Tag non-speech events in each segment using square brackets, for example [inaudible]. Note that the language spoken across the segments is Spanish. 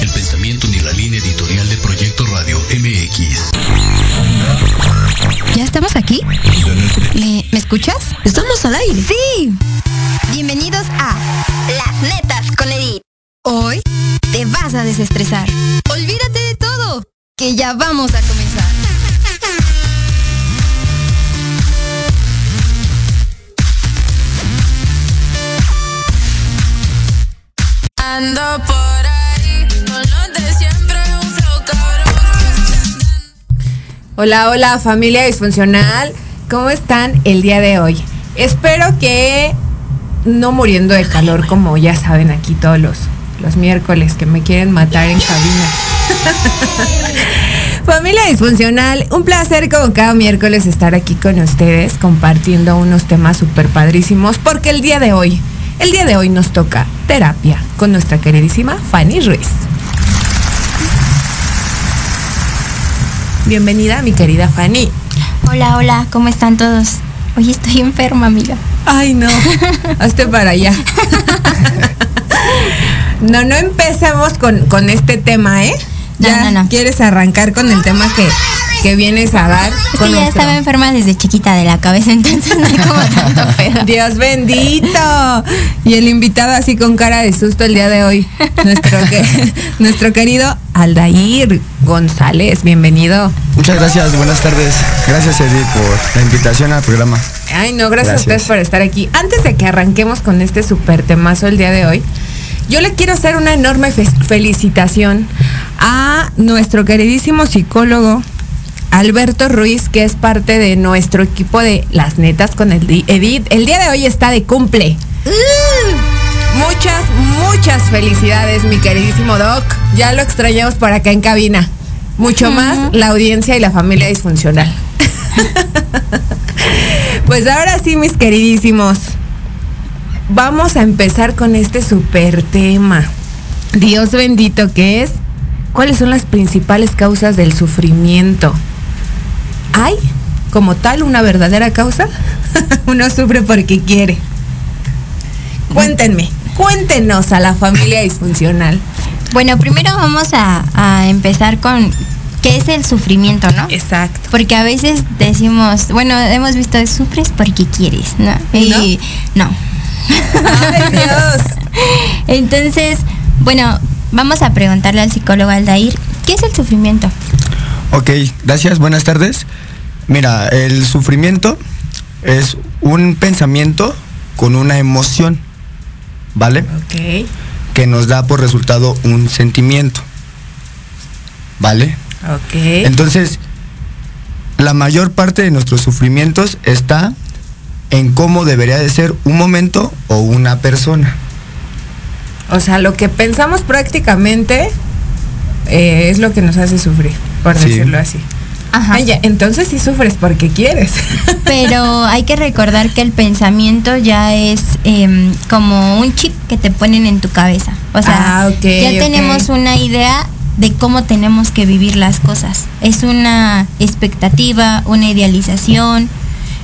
el pensamiento ni la línea editorial de Proyecto Radio MX. ¿Ya estamos aquí? ¿Me, ¿me escuchas? Estamos al aire. Sí. Hola, hola familia disfuncional. ¿Cómo están el día de hoy? Espero que no muriendo de calor como ya saben aquí todos los, los miércoles que me quieren matar en cabina. [laughs] familia disfuncional, un placer como cada miércoles estar aquí con ustedes compartiendo unos temas súper padrísimos porque el día de hoy, el día de hoy nos toca terapia con nuestra queridísima Fanny Ruiz. Bienvenida, mi querida Fanny. Hola, hola, ¿cómo están todos? Hoy estoy enferma, amiga. Ay, no. Hazte para allá. No, no empecemos con, con este tema, ¿eh? No, Ya no, no. quieres arrancar con el tema que, que vienes a dar. Es con que ya nuestro- estaba enferma desde chiquita de la cabeza, [laughs] entonces no hay como tanto pedo. Dios bendito. Y el invitado así con cara de susto el día de hoy. Nuestro, que, [laughs] nuestro querido Aldair González. Bienvenido. Muchas gracias, buenas tardes. Gracias Edith por la invitación al programa. Ay, no, gracias, a ustedes por estar aquí. Antes de que arranquemos con este súper temazo el día de hoy, yo le quiero hacer una enorme fe- felicitación a nuestro queridísimo psicólogo Alberto Ruiz, que es parte de nuestro equipo de Las Netas con el Di- Edith. El día de hoy está de cumple. Muchas, muchas felicidades, mi queridísimo Doc. Ya lo extrañamos por acá en cabina. Mucho más la audiencia y la familia disfuncional. [laughs] Pues ahora sí, mis queridísimos, vamos a empezar con este super tema. Dios bendito que es. ¿Cuáles son las principales causas del sufrimiento? ¿Hay como tal una verdadera causa? [laughs] Uno sufre porque quiere. Cuéntenme, cuéntenos a la familia disfuncional. Bueno, primero vamos a, a empezar con qué es el sufrimiento, ¿no? Exacto. Porque a veces decimos, bueno, hemos visto, sufres porque quieres, ¿no? Y no. Ay, Dios. [laughs] Entonces, bueno, vamos a preguntarle al psicólogo Aldair, ¿qué es el sufrimiento? Ok, gracias, buenas tardes. Mira, el sufrimiento es un pensamiento con una emoción, ¿vale? Ok, Que nos da por resultado un sentimiento, ¿vale? ok. Entonces, la mayor parte de nuestros sufrimientos está en cómo debería de ser un momento o una persona. O sea, lo que pensamos prácticamente eh, es lo que nos hace sufrir, por Sí. decirlo así. Ajá. Ay, entonces sí sufres porque quieres. [laughs] Pero hay que recordar que el pensamiento ya es em, como un chip que te ponen en tu cabeza. O sea, Ah, ya tenemos una idea de cómo tenemos que vivir las cosas. Es una expectativa, una idealización,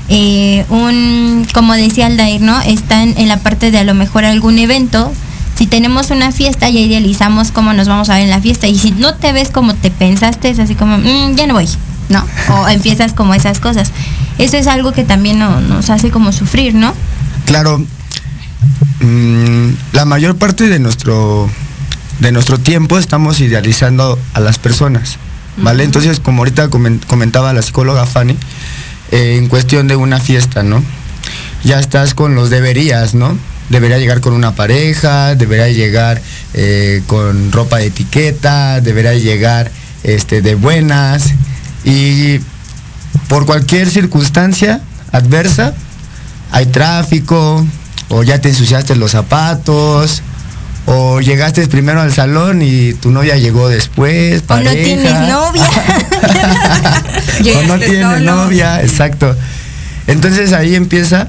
eh, un, como decía Aldair, ¿no? Están en la parte de a lo mejor algún evento. Si tenemos una fiesta, ya idealizamos cómo nos vamos a ver en la fiesta. Y si no te ves como te pensaste, es así como, "Mm, ya no voy, ¿no? O empiezas como esas cosas. Eso es algo que también no- nos hace como sufrir, ¿no? Claro, mm, la mayor parte de nuestro de nuestro tiempo estamos idealizando a las personas, ¿vale? Entonces, como ahorita comen- comentaba la psicóloga Fanny, eh, en cuestión de una fiesta, ¿no? Ya estás con los deberías, ¿no? Debería llegar con una pareja, debería llegar eh, con ropa de etiqueta, debería llegar este, de buenas y por cualquier circunstancia adversa, hay tráfico, o ya te ensuciaste los zapatos, O llegaste primero al salón y tu novia llegó después. O no tienes novia. [laughs] o no tienes solo. novia, exacto. Entonces ahí empieza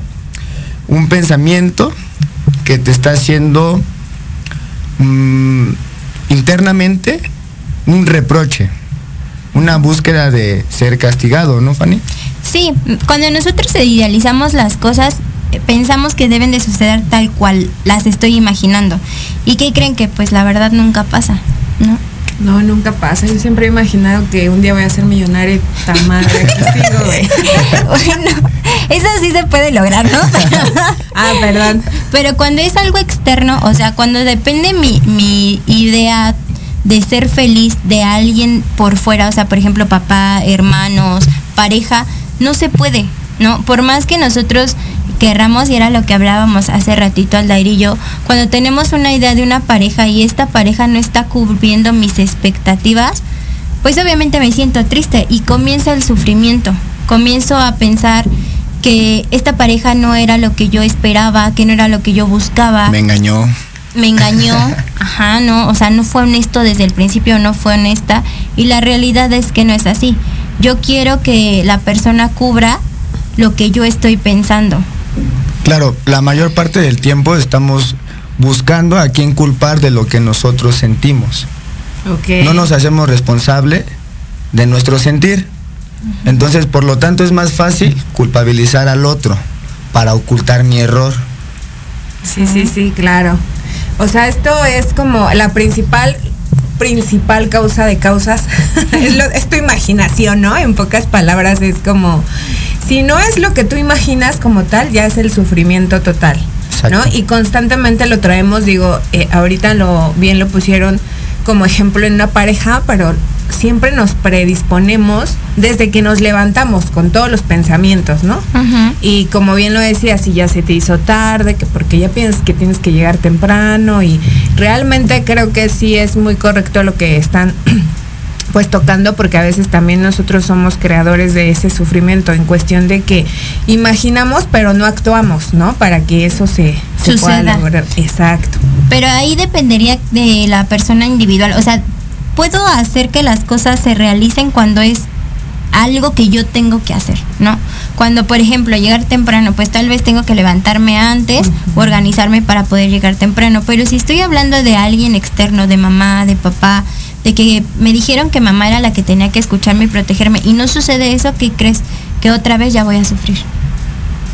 un pensamiento que te está haciendo mm, internamente un reproche, una búsqueda de ser castigado, ¿no, Fanny? Sí, cuando nosotros idealizamos las cosas, eh, pensamos que deben de suceder tal cual las estoy imaginando. ¿Y qué creen que pues la verdad nunca pasa? ¿No? No, nunca pasa. Yo siempre he imaginado que un día voy a ser millonaria y ta madre. aquí sigo, güey. [laughs] bueno, eso sí se puede lograr, ¿no? [laughs] Ah, perdón. Pero cuando es algo externo, o sea, cuando depende mi, mi idea de ser feliz de alguien por fuera, o sea, por ejemplo, papá, hermanos, pareja, no se puede, ¿no? Por más que nosotros querramos, y era lo que hablábamos hace ratito al y yo, cuando tenemos una idea de una pareja y esta pareja no está cubriendo mis expectativas, pues obviamente me siento triste y comienza el sufrimiento. Comienzo a pensar que esta pareja no era lo que yo esperaba, que no era lo que yo buscaba Me engañó. Me engañó, [laughs] ajá, no, o sea, no fue honesto desde el principio, no fue honesta y la realidad es que no es así. Yo quiero que la persona cubra lo que yo estoy pensando. Claro, la mayor parte del tiempo estamos buscando a quién culpar de lo que nosotros sentimos. Ok. No nos hacemos responsable de nuestro sentir. Entonces, por lo tanto, es más fácil culpabilizar al otro para ocultar mi error. Sí, sí, sí, claro. O sea, esto es como la principal principal causa de causas [laughs] es, lo- es tu imaginación, ¿no? En pocas palabras es como si no es lo que tú imaginas como tal, ya es el sufrimiento total, ¿no? Y constantemente lo traemos, digo, eh, ahorita lo bien lo pusieron como ejemplo en una pareja, pero siempre nos predisponemos desde que nos levantamos con todos los pensamientos, ¿no? Y como bien lo decía, si ya se te hizo tarde, que porque ya piensas que tienes que llegar temprano y realmente creo que sí es muy correcto lo que están [clears throat] pues tocando porque a veces también nosotros somos creadores de ese sufrimiento en cuestión de que imaginamos pero no actuamos, ¿no? Para que eso se, se pueda lograr. Exacto. Pero ahí dependería de la persona individual, o sea, puedo hacer que las cosas se realicen cuando es algo que yo tengo que hacer, ¿no? Cuando, por ejemplo, llegar temprano, pues tal vez tengo que levantarme antes, organizarme para poder llegar temprano, pero si estoy hablando de alguien externo, de mamá, de papá, de que me dijeron que mamá era la que tenía que escucharme y protegerme y no sucede eso, ¿qué crees? Que otra vez ya voy a sufrir.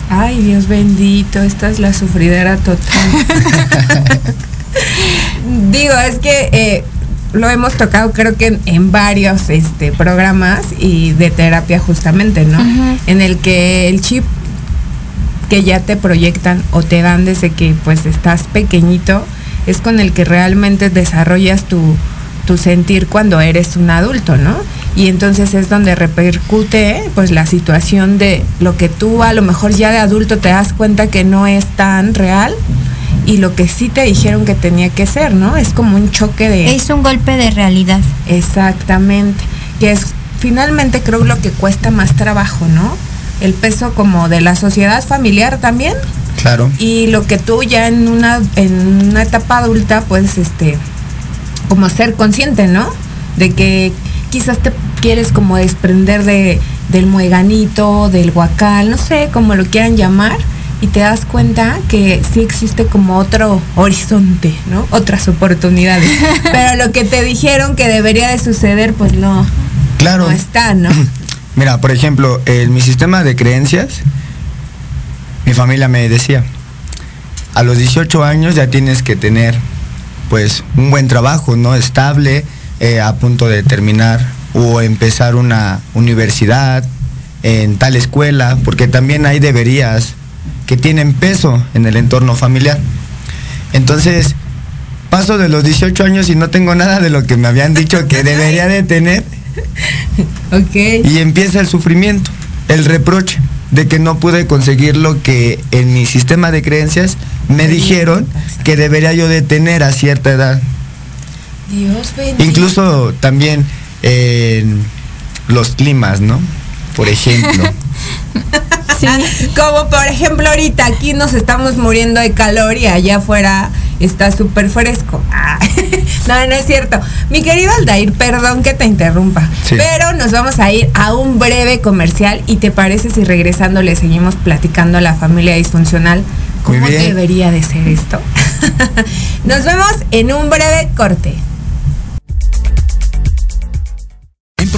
Ay, Dios bendito, esta es la sufridera total. [laughs] [laughs] Digo, es que eh, lo hemos tocado creo que en, en varios este, programas y de terapia justamente, ¿no? En el que el chip que ya te proyectan o te dan desde que pues estás pequeñito es con el que realmente desarrollas tu, tu sentir cuando eres un adulto, ¿no? Y entonces es donde repercute pues la situación de lo que tú a lo mejor ya de adulto te das cuenta que no es tan real y lo que sí te dijeron que tenía que ser, ¿no? Es como un choque de... Es un golpe de realidad. Exactamente. Que es finalmente creo lo que cuesta más trabajo, ¿no? El peso como de la sociedad familiar también Claro. y lo que tú ya en una en una etapa adulta pues este como ser consciente, ¿no? De que quizás te quieres como desprender de del mueganito, del guacal, no sé, como lo quieran llamar y te das cuenta que sí existe como otro horizonte, ¿no? Otras oportunidades. [laughs] Pero lo que te dijeron que debería de suceder, pues no, Claro. no está, ¿no? [clears throat] Mira, por ejemplo, en mi sistema de creencias, mi familia me decía, a los 18 años ya tienes que tener pues un buen trabajo, ¿no? Estable, eh, a punto de terminar o empezar una universidad en tal escuela, porque también hay deberías que tienen peso en el entorno familiar. Entonces, paso de los 18 años y no tengo nada de lo que me habían dicho que [laughs] debería de tener Ok. y empieza el sufrimiento, el reproche de que no pude conseguir lo que en mi sistema de creencias me dijeron que debería yo de tener a cierta edad. Dios bendito. Incluso también en los climas, ¿no? Por ejemplo. [laughs] [laughs] Como por ejemplo ahorita aquí nos estamos muriendo de calor y allá afuera está súper fresco. Ah, [laughs] no, no es cierto. Mi querido Aldair, perdón que te interrumpa, Sí. pero nos vamos a ir a un breve comercial y te parece si regresando le seguimos platicando a la familia disfuncional cómo debería de ser esto. [laughs] nos vemos en un breve corte.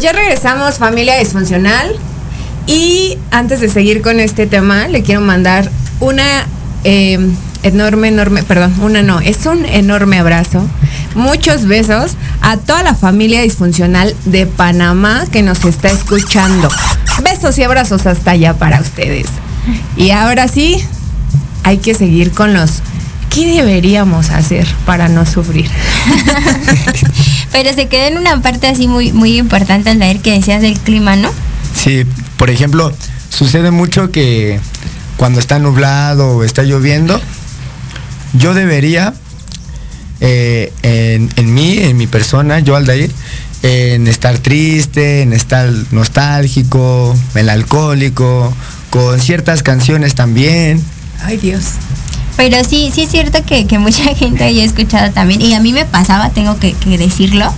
Pues ya regresamos, familia disfuncional. Y antes de seguir con este tema, le quiero mandar una eh, enorme, enorme, perdón, una no, es un enorme abrazo. Muchos besos a toda la familia disfuncional de Panamá que nos está escuchando. Besos y abrazos hasta allá para ustedes. Y ahora sí, hay que seguir con los... ¿Qué deberíamos hacer para no sufrir? [laughs] Pero se quedó en una parte así muy, muy importante al leer que decías del clima, ¿no? Sí, por ejemplo, sucede mucho que cuando está nublado o está lloviendo, yo debería, eh, en, en mí, en mi persona, yo Aldair, en estar triste, en estar nostálgico, melancólico, con ciertas canciones también. Ay Dios. Pero sí, sí es cierto que, que mucha [laughs] gente haya escuchado también. Y a mí me pasaba, tengo que, que decirlo.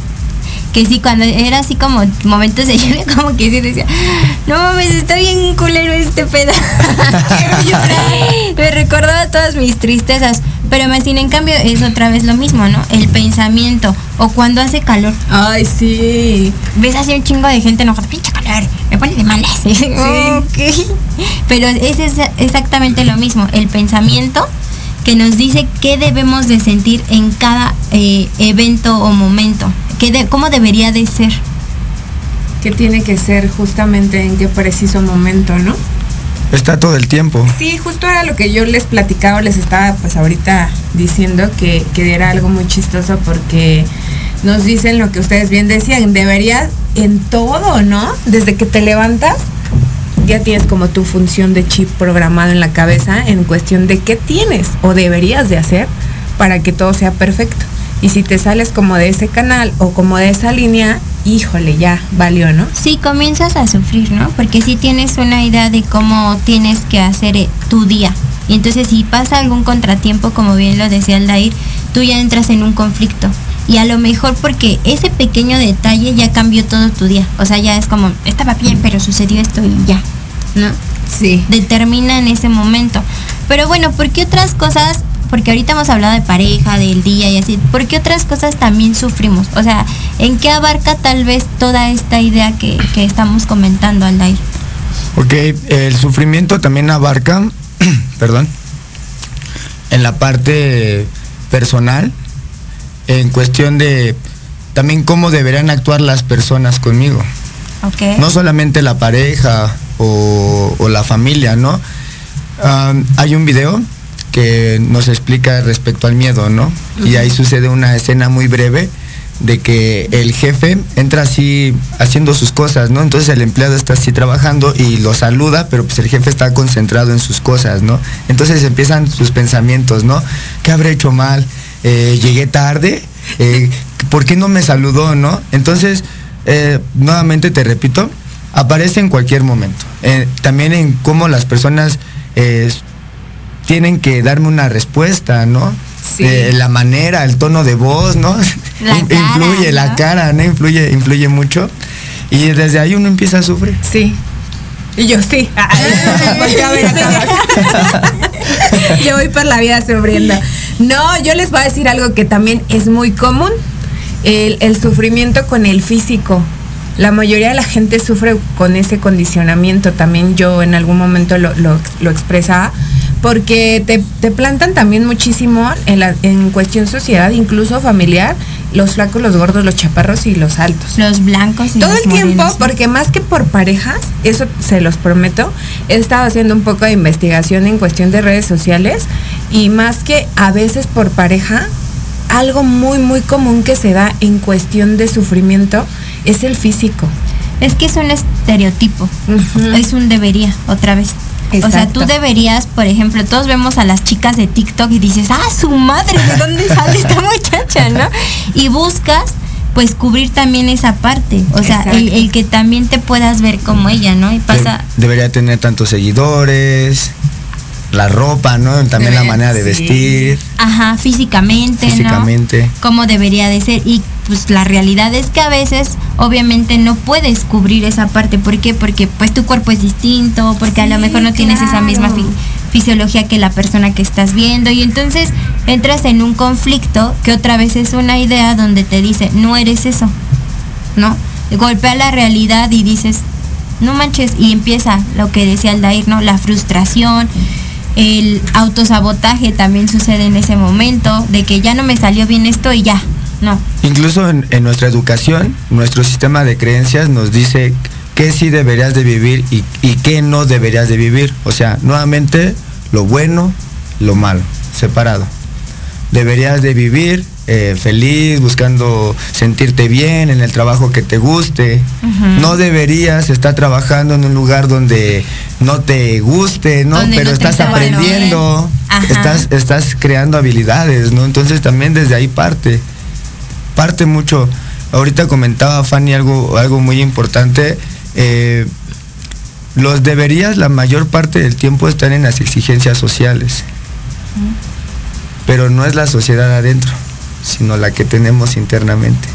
Que sí, cuando era así como momentos de lluvia, [laughs] como que sí decía, no mames, está bien culero este pedo. [laughs] Me recordaba todas mis tristezas. Pero más sin en cambio es otra vez lo mismo, ¿no? El pensamiento. O cuando hace calor. Ay, sí. Ves así un chingo de gente enojada, pinche calor, me pone de malas. Ok. Pero es exactamente lo mismo, el pensamiento que nos dice qué debemos de sentir en cada eh, evento o momento, qué de- cómo debería de ser. Que tiene que ser justamente en qué preciso momento, ¿no? Está todo el tiempo. Sí, justo era lo que yo les platicaba, les estaba pues ahorita diciendo que, que era algo muy chistoso porque nos dicen lo que ustedes bien decían, deberías en todo, ¿no? Desde que te levantas, ya tienes como tu función de chip programado en la cabeza en cuestión de qué tienes o deberías de hacer para que todo sea perfecto. Y si te sales como de ese canal o como de esa línea, híjole, ya valió, ¿no? Sí, comienzas a sufrir, ¿no? Porque sí tienes una idea de cómo tienes que hacer eh, tu día. Y entonces si pasa algún contratiempo, como bien lo decía Aldair, tú ya entras en un conflicto. Y a lo mejor porque ese pequeño detalle ya cambió todo tu día. O sea, ya es como, estaba bien, pero sucedió esto y ya, ¿no? Sí. Determina en ese momento. Pero bueno, ¿por qué otras cosas? Porque ahorita hemos hablado de pareja, del día y así. ¿Por qué otras cosas también sufrimos? O sea, ¿en qué abarca tal vez toda esta idea que, que estamos comentando, Aldair? Ok, el sufrimiento también abarca, [clears throat] perdón, en la parte personal, en cuestión de también cómo deberían actuar las personas conmigo. Ok. No solamente la pareja o, o la familia, ¿no? Hay un video que nos explica respecto al miedo, ¿no? Y ahí sucede una escena muy breve de que el jefe entra así haciendo sus cosas, ¿no? Entonces el empleado está así trabajando y lo saluda, pero pues el jefe está concentrado en sus cosas, ¿no? Entonces empiezan sus pensamientos, ¿no? ¿Qué habré hecho mal? Eh, ¿Llegué tarde? Eh, ¿Por qué no me saludó, no? Entonces, eh, nuevamente te repito, aparece en cualquier momento. Eh, también en cómo las personas eh, tienen que darme una respuesta, ¿no? Sí. Eh, la manera, el tono de voz, ¿no? La [laughs] In- cara, influye, la cara, ¿no? Influye, influye mucho. Y desde ahí uno empieza a sufrir. Sí. Y yo sí. [laughs] [laughs] Porque, a ver, acá. yo voy por la vida sufriendo. No, yo les voy a decir algo que también es muy común. El, el sufrimiento con el físico. La mayoría de la gente sufre con ese condicionamiento. También yo en algún momento lo, lo, lo expresaba. Porque te, te plantan también muchísimo en, la, en cuestión sociedad, incluso familiar, los flacos, los gordos, los chaparros y los altos. Los blancos y Todo los el tiempo, porque más que por parejas, eso se los prometo, he estado haciendo un poco de investigación en cuestión de redes sociales y más que a veces por pareja, algo muy, muy común que se da en cuestión de sufrimiento es el físico. Es que es un estereotipo. Es un debería, otra vez. O sea, tú deberías, por ejemplo, todos vemos a las chicas de TikTok y dices, ah, su madre, ¿de dónde sale esta [laughs] muchacha, no? Y buscas, pues, cubrir también esa parte. O sea, el, que también te puedas ver como ella, ¿no? Y pasa, De- debería tener tantos seguidores, la ropa, ¿no? También la manera de sí. vestir, ajá, físicamente, físicamente. ¿no? Cómo debería de ser. Y pues la realidad es que a veces, obviamente, no puedes cubrir esa parte. ¿Por qué? Porque pues tu cuerpo es distinto, porque a lo mejor no tienes esa misma fi- fisiología que la persona que estás viendo. Y entonces entras en un conflicto que otra vez es una idea donde te dice, no eres eso, ¿no? Golpea la realidad y dices, no manches, y empieza lo que decía Aldair, ¿no? La frustración, el autosabotaje también sucede en ese momento, de que ya no me salió bien esto y ya, no. Incluso en, en nuestra educación, nuestro sistema de creencias nos dice qué sí deberías de vivir y, y qué no deberías de vivir. O sea, nuevamente, lo bueno, lo malo, separado. Deberías de vivir eh, feliz, buscando sentirte bien en el trabajo que te guste. No deberías estar trabajando en un lugar donde no te guste, ¿no? Donde Pero no estás aprendiendo, estás, estás creando habilidades, ¿no? Entonces también desde ahí parte parte mucho. Ahorita comentaba Fanny algo, algo muy importante. eh, los deberías la mayor parte del tiempo están en las exigencias sociales. Pero no es la sociedad adentro, sino la que tenemos internamente.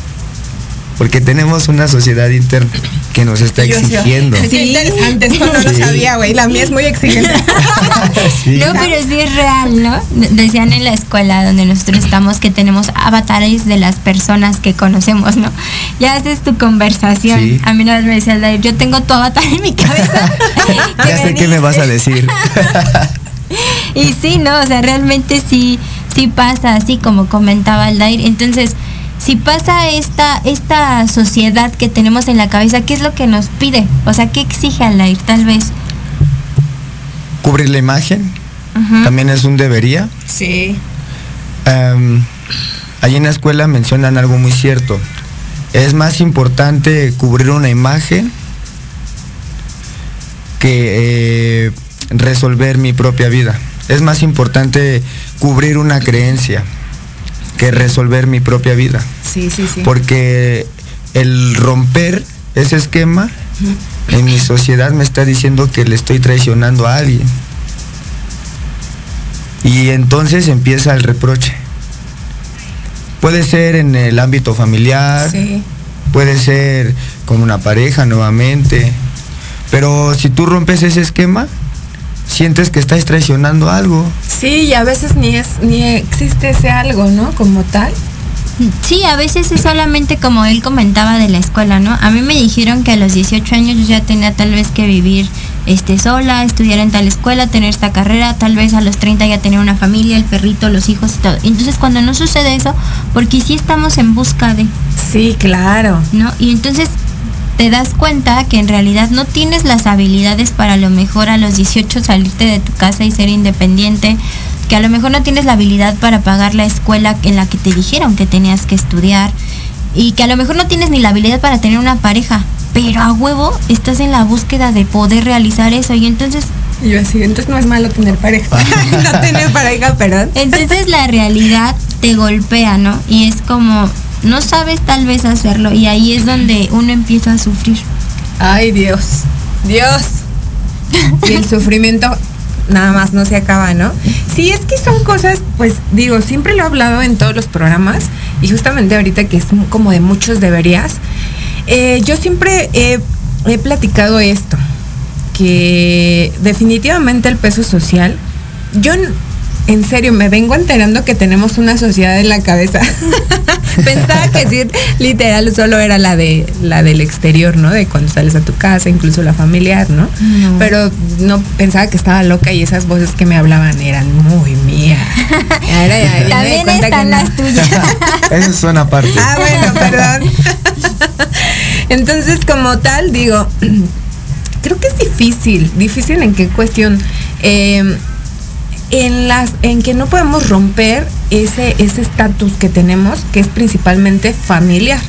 Porque tenemos una sociedad interna que nos está exigiendo. Sí, interesante, eso no lo sabía, güey. La mía es muy exigente. [laughs] Sí. No, pero sí es real, ¿no? De- Decían en la escuela donde nosotros estamos que tenemos avatares de las personas que conocemos, ¿no? Ya haces tu conversación. Sí. A mí una vez me decía yo tengo tu avatar en mi cabeza. [laughs] Ya sé qué me vas a decir. [laughs] Y sí, no, o sea, realmente sí, sí pasa así como comentaba Aldair. Entonces, si pasa esta, esta sociedad que tenemos en la cabeza, ¿qué es lo que nos pide? O sea, ¿qué exige Aldair? Tal vez. Cubrir la imagen también es un debería. Sí. Em, allí en la escuela mencionan algo muy cierto. Es más importante cubrir una imagen que eh, resolver mi propia vida. Es más importante cubrir una creencia que resolver mi propia vida. Sí, sí, sí. Porque el romper ese esquema en mi sociedad me está diciendo que le estoy traicionando a alguien. Y entonces empieza el reproche. Puede ser en el ámbito familiar, Sí. puede ser con una pareja nuevamente, pero si tú rompes ese esquema, sientes que estás traicionando algo. Sí, y a veces ni es, ni existe ese algo, ¿no? Como tal. Sí, a veces es solamente como él comentaba de la escuela, ¿no? A mí me dijeron que a los 18 años yo ya tenía tal vez que vivir este sola, estudiar en tal escuela, tener esta carrera, tal vez a los 30 ya tener una familia, el perrito, los hijos y todo. Entonces cuando no sucede eso, porque sí estamos en busca de, Sí, claro. ¿no? Y entonces te das cuenta que en realidad no tienes las habilidades para a lo mejor a los 18 salirte de tu casa y ser independiente, que a lo mejor no tienes la habilidad para pagar la escuela en la que te dijeron que tenías que estudiar y que a lo mejor no tienes ni la habilidad para tener una pareja, pero a huevo estás en la búsqueda de poder realizar eso y entonces Y yo así, entonces no es malo tener pareja. [laughs] no tener pareja, perdón. entonces la realidad te golpea, ¿no? Y es como no sabes tal vez hacerlo y ahí es donde uno empieza a sufrir. Ay, Dios. Dios. Y el [laughs] sufrimiento nada más no se acaba, ¿no? Sí, es que son cosas, pues digo, siempre lo he hablado en todos los programas y justamente ahorita que es como de muchos deberías, eh, yo siempre he, he platicado esto, que definitivamente el peso social, yo en serio me vengo enterando que tenemos una sociedad en la cabeza. [laughs] Pensaba que decir literal solo era la de la del exterior, ¿no? De cuando sales a tu casa, incluso la familiar, ¿no? No. Pero no pensaba que estaba loca y esas voces que me hablaban eran muy mías. Ahora ya- ya me di También cuenta que están no. las tuyas. [laughs] Eso suena aparte. Ah, bueno, perdón. [laughs] Entonces, como tal, digo, [clears throat] creo que es difícil. ¿Difícil en qué cuestión? Eh, en las en que no podemos romper ese ese estatus que tenemos que es principalmente familiar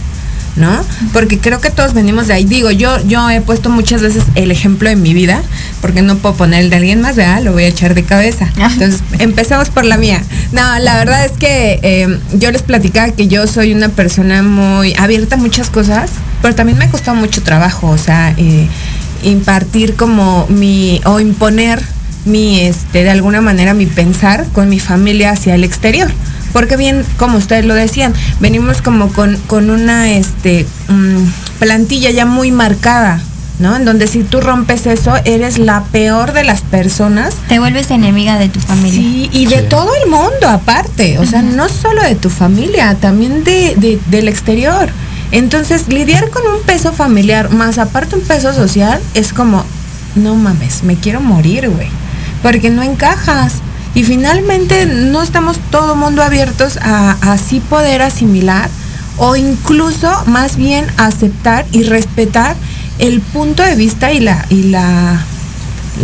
¿no? Porque creo que todos venimos de ahí. Digo, yo yo he puesto muchas veces el ejemplo en mi vida, porque no puedo poner el de alguien más, ¿verdad? Lo voy a echar de cabeza. Entonces, empecemos por la mía. No, la verdad es que eh, yo les platicaba que yo soy una persona muy abierta a muchas cosas, pero también me ha costado mucho trabajo, o sea, eh, impartir como mi, o imponer mi, este, de alguna manera mi pensar con mi familia hacia el exterior. Porque bien, como ustedes lo decían, venimos como con, con una este, mm, plantilla ya muy marcada, ¿no? En donde si tú rompes eso, eres la peor de las personas. Te vuelves enemiga de tu familia. Sí, y de Sí. todo el mundo aparte, o sea, no solo de tu familia, también de, de- del exterior. Entonces, lidiar con un peso familiar, más aparte un peso social, es como, no mames, me quiero morir, güey, porque no encajas. Y finalmente no estamos todo mundo abiertos a, así poder asimilar o incluso más bien aceptar y respetar el punto de vista y la, y la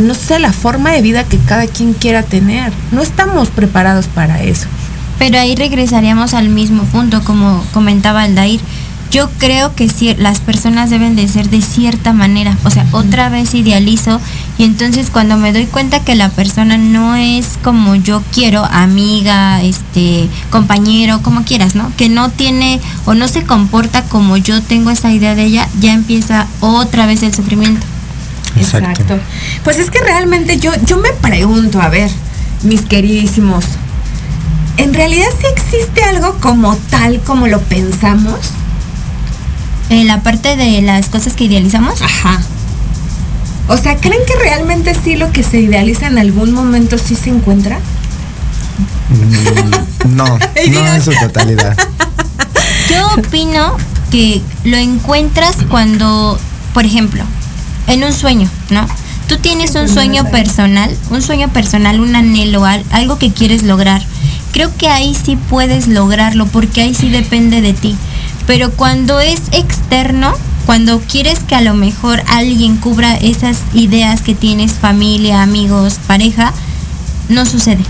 no sé, la forma de vida que cada quien quiera tener. No estamos preparados para eso. Pero ahí regresaríamos al mismo punto, como comentaba Aldair. Yo creo que cier- las personas deben de ser de cierta manera. O sea, otra vez idealizo y entonces cuando me doy cuenta que la persona no es como yo quiero, amiga, este, compañero, como quieras, ¿no? Que no tiene o no se comporta como yo tengo esa idea de ella, ya empieza otra vez el sufrimiento. Exacto. Pues es que realmente yo, yo me pregunto, a ver, mis queridísimos, ¿en realidad sí existe algo como tal como lo pensamos? Eh, la parte de las cosas que idealizamos, Ajá. O sea, ¿creen que realmente sí lo que se idealiza en algún momento sí se encuentra? Mm, No, [laughs] no en su totalidad. Yo opino que lo encuentras cuando, por ejemplo, en un sueño, ¿no? Tú tienes un sueño personal, un sueño personal, un anhelo, al- algo que quieres lograr. Creo que ahí sí puedes lograrlo porque ahí sí depende de ti. Pero cuando es externo, cuando quieres que a lo mejor alguien cubra esas ideas que tienes, familia, amigos, pareja, no sucede.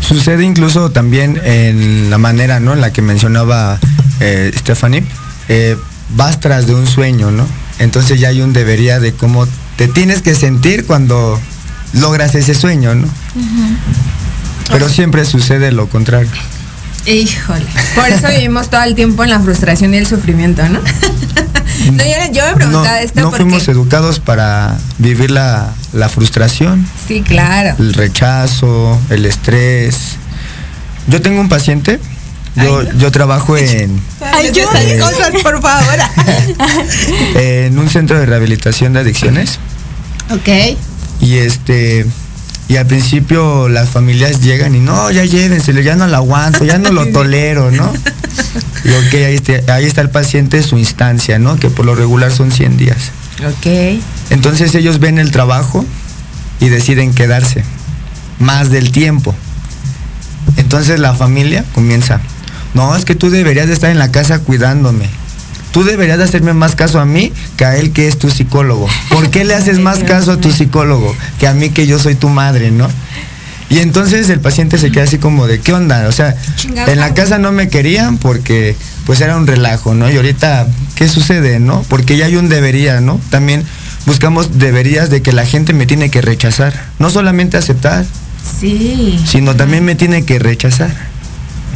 Sucede incluso también en la manera, ¿no? En la que mencionaba eh, Stephanie, eh, vas tras de un sueño, ¿no? Entonces ya hay un debería de cómo te tienes que sentir cuando logras ese sueño, ¿no? Pero siempre sucede lo contrario. Híjole. Por eso vivimos todo el tiempo en la frustración y el sufrimiento, ¿no? [laughs] no yo, yo, me preguntaba no, esto no porque... fuimos educados para vivir la, la frustración. Sí, claro. El rechazo, el estrés. Yo tengo un paciente, yo, Ay, no. yo trabajo en, Ay, yo esas cosas, por favor. [laughs] en un centro de rehabilitación de adicciones. ok. Y este y al principio las familias llegan y no, ya llévenselo, ya no lo aguanto, ya no lo [laughs] tolero, ¿no? Y ok, ahí está, ahí está el paciente, su instancia, ¿no? Que por lo regular son 100 días. Ok. Entonces ellos ven el trabajo y deciden quedarse más del tiempo. Entonces la familia comienza, no, es que tú deberías de estar en la casa cuidándome. Tú deberías de hacerme más caso a mí que a él que es tu psicólogo. ¿Por qué le haces más caso a tu psicólogo que a mí que yo soy tu madre, no? Y entonces el paciente se queda así como de, ¿qué onda? O sea, en la casa no me querían porque pues era un relajo, ¿no? Y ahorita, ¿qué sucede, no? Porque ya hay un debería, ¿no? También buscamos deberías de que la gente me tiene que rechazar. No solamente aceptar, Sí. sino también me tiene que rechazar.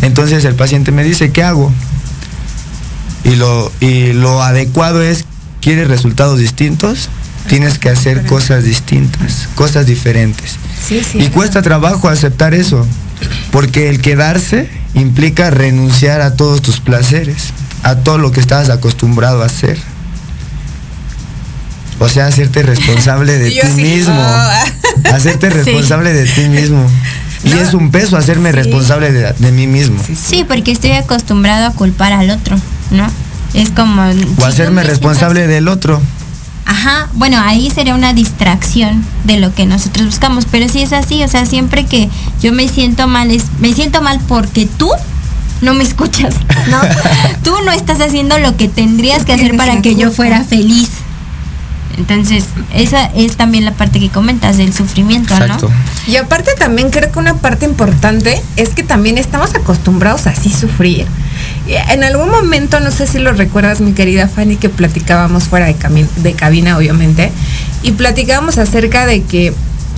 Entonces el paciente me dice, ¿qué hago? Y lo, y lo adecuado es, ¿quieres resultados distintos? Tienes que hacer cosas distintas, cosas diferentes. Sí, sí. Y cuesta trabajo aceptar eso, porque el quedarse implica renunciar a todos tus placeres, a todo lo que estabas acostumbrado a hacer. O sea, hacerte responsable de [laughs] ti mismo. oh. Hacerte [laughs] responsable de ti mismo. Y es un peso hacerme Sí. responsable de, de mí mismo. Sí, porque estoy acostumbrado a culpar al otro, ¿no? Es como... O hacerme me responsable del otro. Ajá, bueno, ahí sería una distracción de lo que nosotros buscamos, pero si es así, o sea, siempre que yo me siento mal, es, me siento mal porque tú no me escuchas, ¿no? [laughs] tú no estás haciendo lo que tendrías que hacer para que yo fuera feliz. Entonces, esa es también la parte que comentas del sufrimiento, Exacto. ¿no? Y aparte también creo que una parte importante es que también estamos acostumbrados a así sufrir. Y En algún momento, no sé si lo recuerdas, mi querida Fanny, que platicábamos fuera de, cabina, obviamente, y platicábamos acerca de que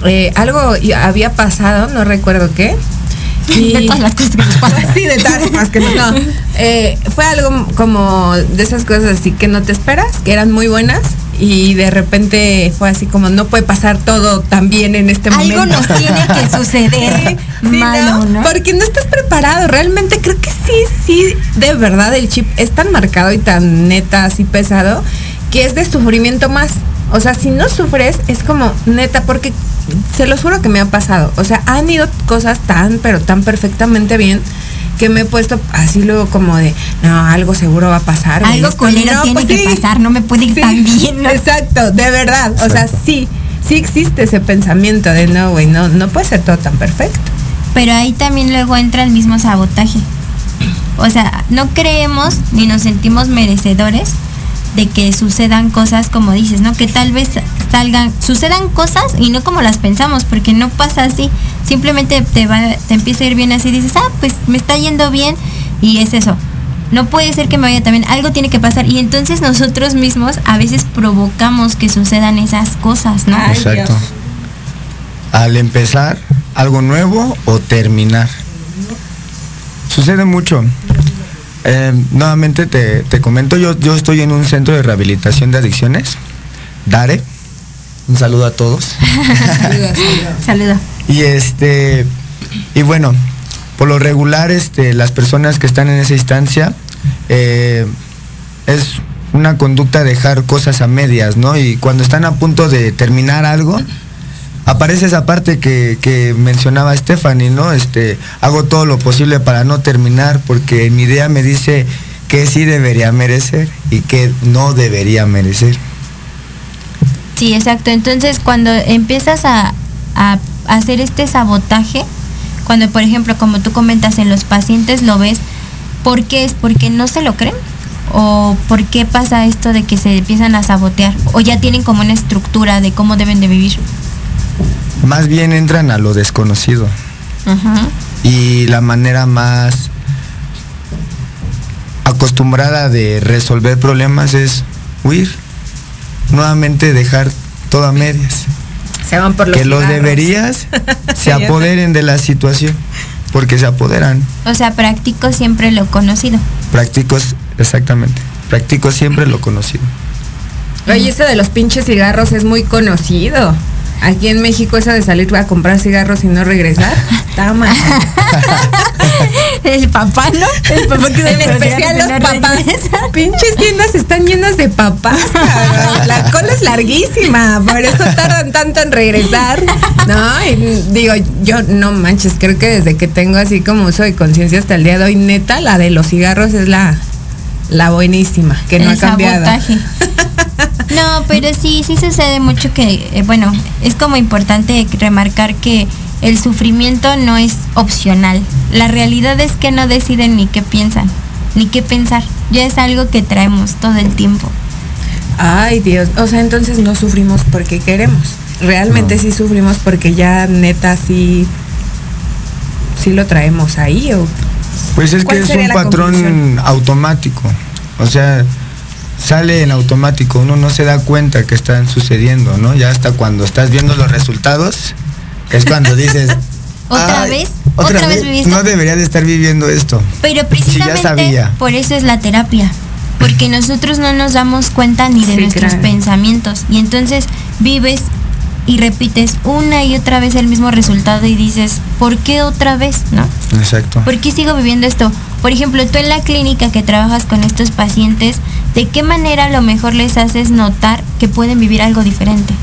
eh, algo había pasado, no recuerdo qué. [laughs] [laughs] De todas las cosas que nos pasan. Sí, de todas las cosas que nos no, eh, Fue algo como de esas cosas así que no te esperas, que eran muy buenas, y de repente fue así como no puede pasar todo tan bien en este momento. Algo nos tiene que [laughs] suceder Sí, malo, ¿no? Porque no estás preparado. Realmente creo que sí, sí, de verdad el chip es tan marcado y tan neta, así pesado, que es de sufrimiento más. O sea, si no sufres, es como neta, porque se los juro que me ha pasado. O sea, han ido cosas tan, pero tan perfectamente bien que me he puesto así luego como de, no, algo seguro va a pasar. Algo culero no, tiene pues que sí. pasar, no me puede ir Sí, tan bien, ¿no? Exacto, de verdad. O sea, sí, sí existe ese pensamiento de no, güey, no, no puede ser todo tan perfecto. Pero ahí también luego entra el mismo sabotaje. O sea, no creemos ni nos sentimos merecedores de que sucedan cosas como dices, ¿no? Que tal vez salgan, sucedan cosas y no como las pensamos, porque no pasa así. Simplemente te va, te empieza a ir bien así, dices, ah, pues me está yendo bien y es eso. No puede ser que me vaya también, algo tiene que pasar y entonces nosotros mismos a veces provocamos que sucedan esas cosas, ¿no? Ay, Exacto. Dios. Al empezar algo nuevo o terminar. Sucede mucho. Eh, nuevamente te, te comento, yo, yo estoy en un centro de rehabilitación de adicciones, DARE. Un saludo a todos. [laughs] Saludo. Y este, y bueno, por lo regular, este, las personas que están en esa instancia, eh, es una conducta dejar cosas a medias, ¿no? Y cuando están a punto de terminar algo, aparece esa parte que, que mencionaba Stephanie, ¿no? Este, hago todo lo posible para no terminar, porque mi idea me dice que sí debería merecer y que no debería merecer. Sí, exacto. Entonces, cuando empiezas a, a hacer este sabotaje, cuando, por ejemplo, como tú comentas en los pacientes, lo ves, ¿por qué es? ¿Porque no se lo creen? ¿O por qué pasa esto de que se empiezan a sabotear? ¿O ya tienen como una estructura de cómo deben de vivir? Más bien entran a lo desconocido. Y la manera más acostumbrada de resolver problemas es huir. Nuevamente dejar todo a medias. Se van por los que los cigarros. deberías [laughs] se apoderen de la situación. porque se apoderan. O sea, practico siempre lo conocido. Practico, exactamente, practico siempre lo conocido. Oye, eso de los pinches cigarros es muy conocido. Aquí en México eso de salir a comprar cigarros y no regresar, [laughs] está mal. El papá, ¿no? El papá que en especial los papás. Pinches tiendas están llenas de papás. cabrón. La cola es larguísima, por eso tardan tanto en regresar. No, y digo, yo no manches, creo que desde que tengo así como uso de conciencia hasta el día de hoy, neta, la de los cigarros es la, la buenísima, que no El ha cambiado. sabotaje. [laughs] No, pero sí, sí sucede mucho que, eh, bueno, es como importante remarcar que el sufrimiento no es opcional. La realidad es que no deciden ni qué piensan, ni qué pensar. Ya es algo que traemos todo el tiempo. Ay, Dios. O sea, entonces no sufrimos porque queremos. Realmente No. sí sufrimos porque ya neta sí sí lo traemos ahí o Pues es que ¿Cuál es un patrón conclusión? automático. O sea, sale en automático, uno no se da cuenta que están sucediendo, ¿no? Ya hasta cuando estás viendo los resultados, es cuando dices, [laughs] ¿Otra "Ay, vez? Otra, ¿Otra vez vez, viviste?" no debería de estar viviendo esto. Pero precisamente ya sabía. por eso es la terapia. Porque nosotros no nos damos cuenta ni de Sí, nuestros claro. pensamientos. Y entonces vives y repites una y otra vez el mismo resultado y dices, ¿por qué otra vez? ¿No? Exacto. ¿Por qué sigo viviendo esto? Por ejemplo, tú en la clínica que trabajas con estos pacientes, ¿de qué manera a lo mejor les haces notar que pueden vivir algo diferente?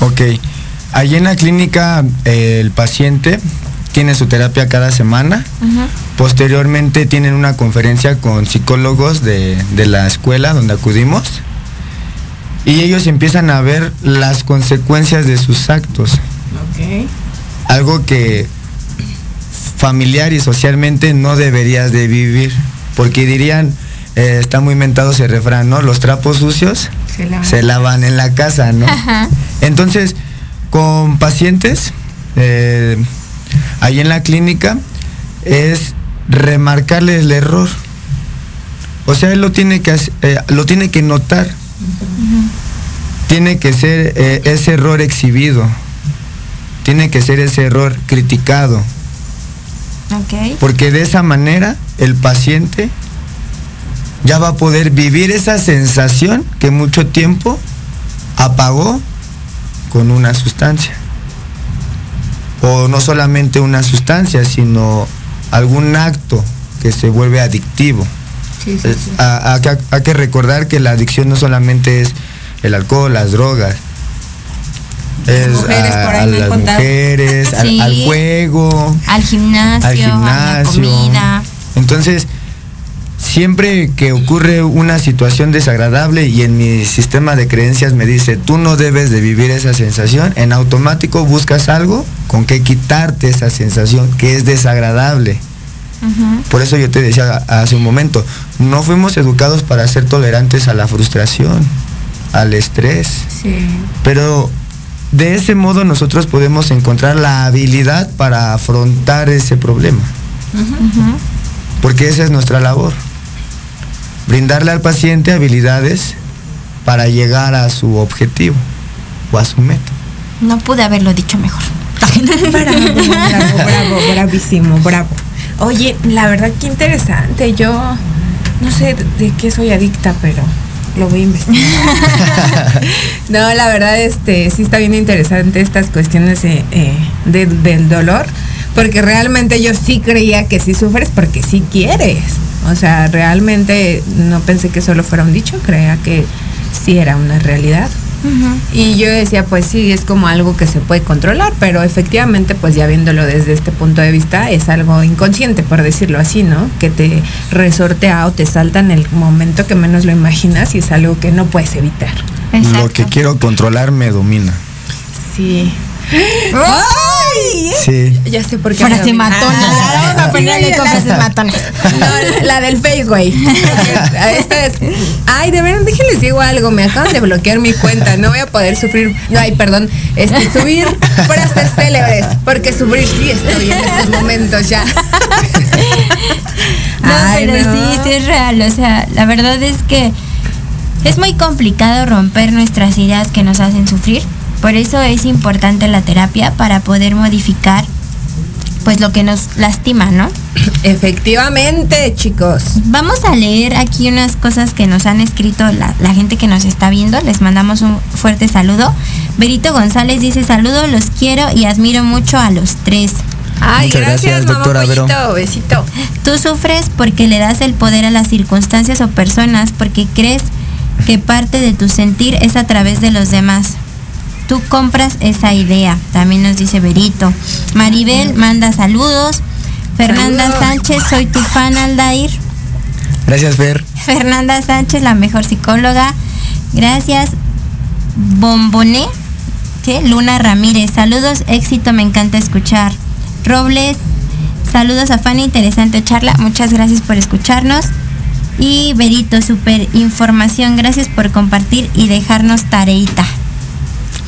Ok. Allí en la clínica eh, el paciente tiene su terapia cada semana. Posteriormente tienen una conferencia con psicólogos de, de la escuela donde acudimos. Y ellos empiezan a ver las consecuencias de sus actos. Algo que familiar y socialmente no deberías de vivir. Porque dirían, eh, está muy mentado ese refrán, ¿no? Los trapos sucios Se lavan. se lavan en la casa, ¿no? Ajá. Entonces, con pacientes, eh, ahí en la clínica, es remarcarle el error. O sea, él lo tiene que, eh, lo tiene que notar. Tiene que ser eh, ese error exhibido. Tiene que ser ese error criticado. Ok. Porque de esa manera el paciente ya va a poder vivir esa sensación que mucho tiempo apagó con una sustancia. O no solamente una sustancia, sino algún acto que se vuelve adictivo. Sí, sí, Es- sí. a- hay que recordar que la adicción no solamente es el alcohol, las drogas. Es mujeres a, las contado. mujeres, al- juego, Al gimnasio, al a la gimnasio. comida. Entonces, siempre que ocurre una situación desagradable y en mi sistema de creencias me dice, tú no debes de vivir esa sensación, en automático buscas algo con que quitarte esa sensación que es desagradable. Por eso yo te decía hace un momento, no fuimos educados para ser tolerantes a la frustración, al estrés, Sí. pero de ese modo nosotros podemos encontrar la habilidad para afrontar ese problema porque esa es nuestra labor. Brindarle al paciente habilidades para llegar a su objetivo o a su meta. No pude haberlo dicho mejor. Bravo, [laughs] bravo, bravo, bravísimo, bravo. Oye, la verdad que interesante. Yo no sé de qué soy adicta, pero lo voy a investigar. [laughs] no, la verdad, este, sí está bien interesante estas cuestiones eh, de- del dolor, porque realmente yo sí creía que sí sufres porque sí quieres. O sea, realmente no pensé que solo fuera un dicho, creía que sí era una realidad. Y yo decía, pues sí, es como algo que se puede controlar, pero efectivamente, pues ya viéndolo desde este punto de vista, es algo inconsciente, por decirlo así, ¿no? Que te resortea o te salta en el momento que menos lo imaginas y es algo que no puedes evitar. Exacto. Lo que quiero controlar me domina. Sí. ¡Ay! Sí. Ya sé por qué. Frase matona. Ah, Vamos a ponerle sí, con la- frases matonas. No, la del Face, güey. [laughs] Esta es. Ay, de verdad, déjenles digo algo. Me acaban de bloquear mi cuenta. No voy a poder sufrir. Ay, perdón. Este, subir frases célebres. Porque sufrir sí estoy en estos momentos ya. [laughs] No, Ay, pero no. sí, sí es real. O sea, la verdad es que es muy complicado romper nuestras ideas que nos hacen sufrir. Por eso es importante la terapia para poder modificar pues lo que nos lastima, ¿no? [coughs] Efectivamente, chicos. Vamos a leer aquí unas cosas que nos han escrito la, la gente que nos está viendo. Les mandamos un fuerte saludo. Berito González dice saludo, los quiero y admiro mucho a los tres. Ay, Muchas gracias, gracias, mamá doctora Vero. Pollito, besito. Tú sufres porque le das el poder a las circunstancias o personas, porque crees que parte de tu sentir es a través de los demás. Tú compras esa idea, también nos dice Berito. Maribel manda saludos. Fernanda Saludos. Sánchez, soy tu fan, Aldair. Gracias, Fer. Fernanda Sánchez, la mejor psicóloga. Gracias. Bomboné. ¿Qué? Luna Ramírez. Saludos, éxito, me encanta escuchar. Robles. Saludos a Fanny, interesante charla. Muchas gracias por escucharnos. Y Berito, super información. Gracias por compartir y dejarnos tareita.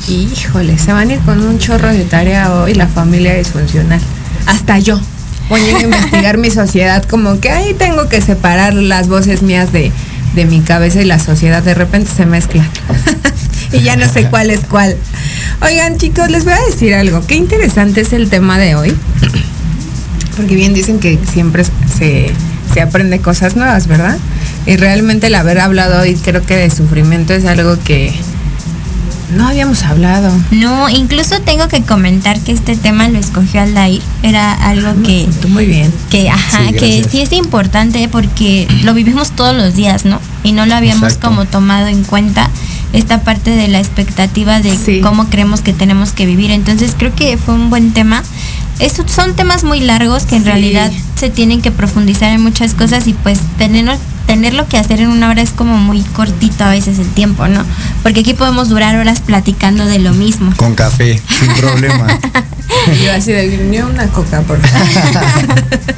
Híjole, se van a ir con un chorro de tarea hoy la familia disfuncional. Hasta yo. Voy a investigar mi sociedad como que ahí tengo que separar las voces mías de, de mi cabeza y la sociedad. De repente se mezclan. [laughs] y ya no sé cuál es cuál. Oigan chicos, les voy a decir algo. Qué interesante es el tema de hoy. Porque bien dicen que siempre se, se aprende cosas nuevas, ¿verdad? Y realmente el haber hablado hoy creo que de sufrimiento es algo que no habíamos hablado. No, incluso tengo que comentar que este tema lo escogió Aldair. Era algo que, Tú muy bien. que, ajá, Sí, que sí es importante porque lo vivimos todos los días, ¿no? Y no lo habíamos Exacto. como tomado en cuenta esta parte de la expectativa de Sí. cómo creemos que tenemos que vivir. Entonces creo que fue un buen tema. Estos son temas muy largos que en Sí. realidad se tienen que profundizar en muchas cosas y pues tener, tenerlo que hacer en una hora es como muy cortito a veces el tiempo, ¿no? Porque aquí podemos durar horas platicando de lo mismo. Con café, sin [laughs] problema. Yo así de ni una coca, por favor. [laughs]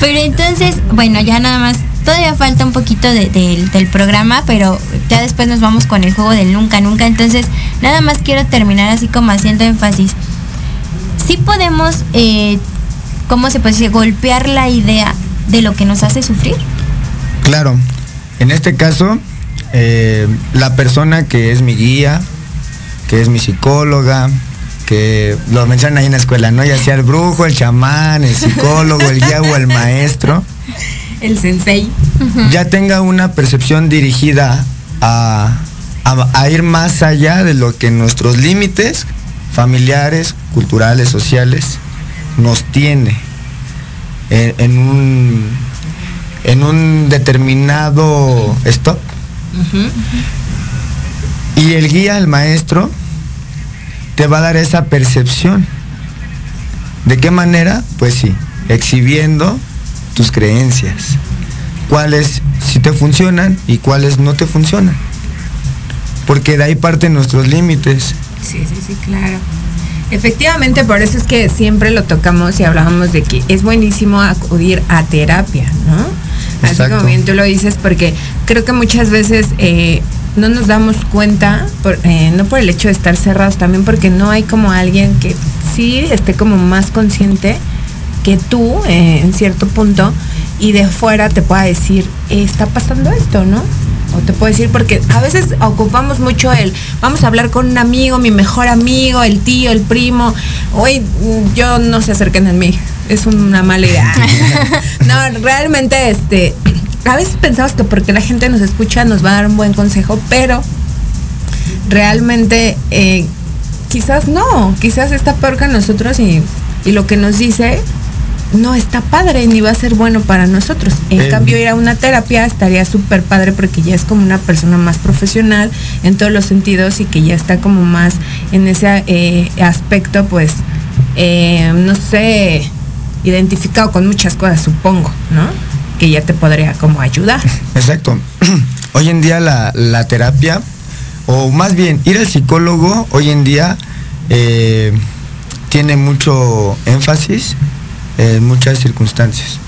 Pero entonces, bueno, ya nada más, todavía falta un poquito de- del- del programa, pero ya después nos vamos con el juego del nunca, nunca. Entonces, nada más quiero terminar así como haciendo énfasis. Sí podemos, eh, ¿cómo se puede decir? Golpear la idea de lo que nos hace sufrir. Claro, en este caso, eh, la persona que es mi guía, que es mi psicóloga, que lo mencionan ahí en la escuela, ¿no? Ya sea el brujo, el chamán, el psicólogo, el guía o el maestro, [laughs] El sensei. ya tenga una percepción dirigida a, a- a ir más allá de lo que nuestros límites familiares, culturales, sociales nos tiene en, en un en un determinado stop y el guía, el maestro, te va a dar esa percepción. ¿De qué manera? Pues sí, exhibiendo tus creencias. Cuáles sí te funcionan y cuáles no te funcionan. Porque de ahí parten nuestros límites. Sí, sí, sí, claro. Efectivamente, por eso es que siempre lo tocamos y hablábamos de que es buenísimo acudir a terapia, ¿no? Así Exacto. como bien tú lo dices, porque creo que muchas veces eh, no nos damos cuenta, por- eh, no por el hecho de estar cerrados, también porque no hay como alguien que sí esté como más consciente que tú eh, en cierto punto y de fuera te pueda decir, "Eh, está pasando esto, ¿no? O te puedo decir, porque a veces ocupamos mucho el, vamos a hablar con un amigo, mi mejor amigo, el tío, el primo. Hoy mm, yo no se acerquen a mí, es una mala idea. [laughs] no, realmente, este, a veces pensamos que porque la gente nos escucha nos va a dar un buen consejo, pero realmente eh, quizás no, quizás está peor que nosotros y, y lo que nos dice no está padre ni va a ser bueno para nosotros. En Eh, cambio, ir a una terapia estaría súper padre porque ya es como una persona más profesional en todos los sentidos y que ya está como más en ese eh, aspecto, pues, eh, no sé, identificado con muchas cosas, supongo, ¿no? Que ya te podría como ayudar. Exacto. [clears throat] Hoy en día la, la terapia, o más bien ir al psicólogo, hoy en día eh, tiene mucho énfasis en muchas circunstancias.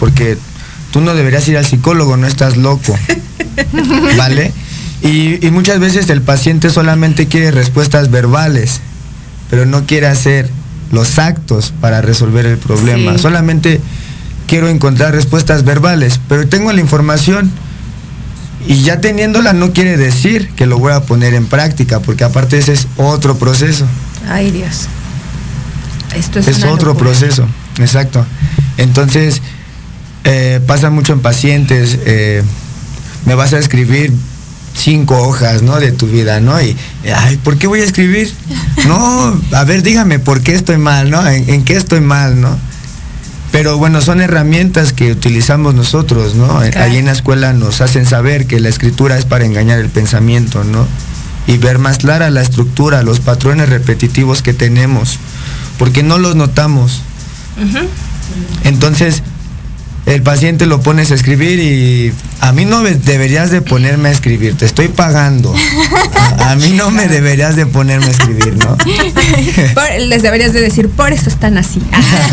Porque tú no deberías ir al psicólogo, no estás loco. [laughs] ¿Vale? Y, y muchas veces el paciente solamente quiere respuestas verbales, pero no quiere hacer los actos para resolver el problema. Sí. Solamente quiero encontrar respuestas verbales, pero tengo la información y ya teniéndola no quiere decir que lo voy a poner en práctica, porque aparte ese es otro proceso. Ay, Dios. Esto es, es otro locura. proceso, exacto. Entonces, eh, pasa mucho en pacientes, eh, me vas a escribir cinco hojas, ¿no? De tu vida, ¿no? Y, ay, ¿por qué voy a escribir? [laughs] No, a ver, dígame, ¿por qué estoy mal, ¿no? ¿En, en qué estoy mal, ¿no? Pero bueno, son herramientas que utilizamos nosotros, ¿no? Claro. Allí en la escuela nos hacen saber que la escritura es para engañar el pensamiento, ¿no? Y ver más clara la estructura, los patrones repetitivos que tenemos, porque no los notamos. Entonces, el paciente lo pones a escribir y a mí no me deberías de ponerme a escribir, te estoy pagando. A, a mí no me deberías de ponerme a escribir, ¿no? [laughs] Por- les deberías de decir, por eso están así.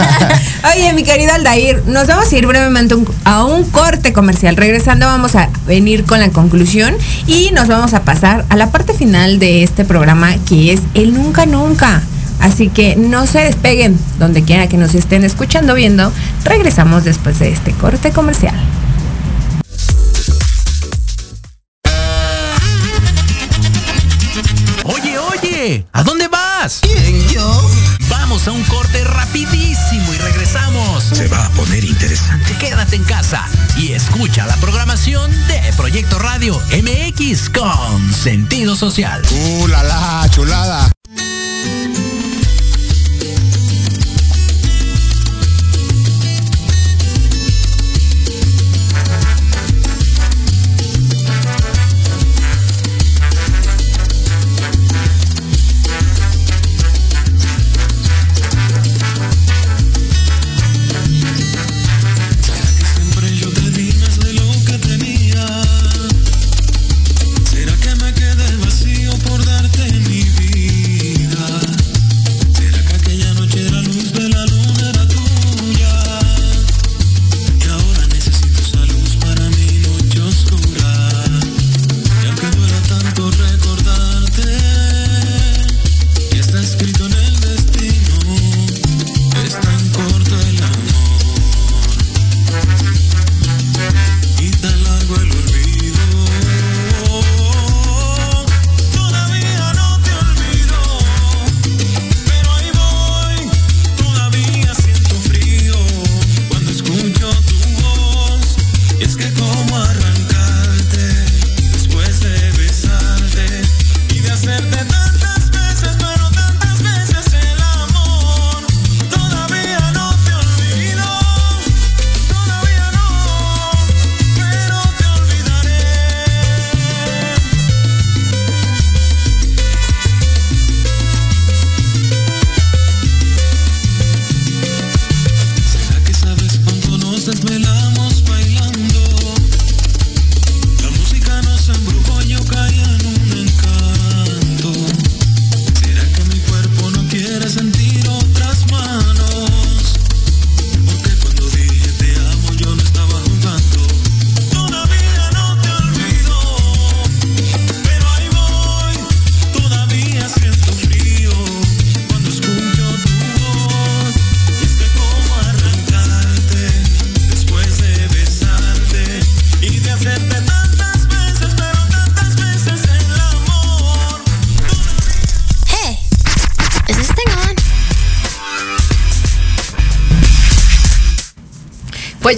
[laughs] Oye, mi querido Aldair, nos vamos a ir brevemente un- a un corte comercial. Regresando vamos a venir con la conclusión y nos vamos a pasar a la parte final de este programa que es el nunca nunca. Así que no se despeguen donde quiera que nos estén escuchando, viendo. Regresamos después de este corte comercial. Oye, oye, ¿a dónde vas? ¿Quién, yo? Vamos a un corte rapidísimo y regresamos. Se va a poner interesante. Quédate en casa y escucha la programación de Proyecto Radio MX con sentido social. ¡Uh, la, la, chulada!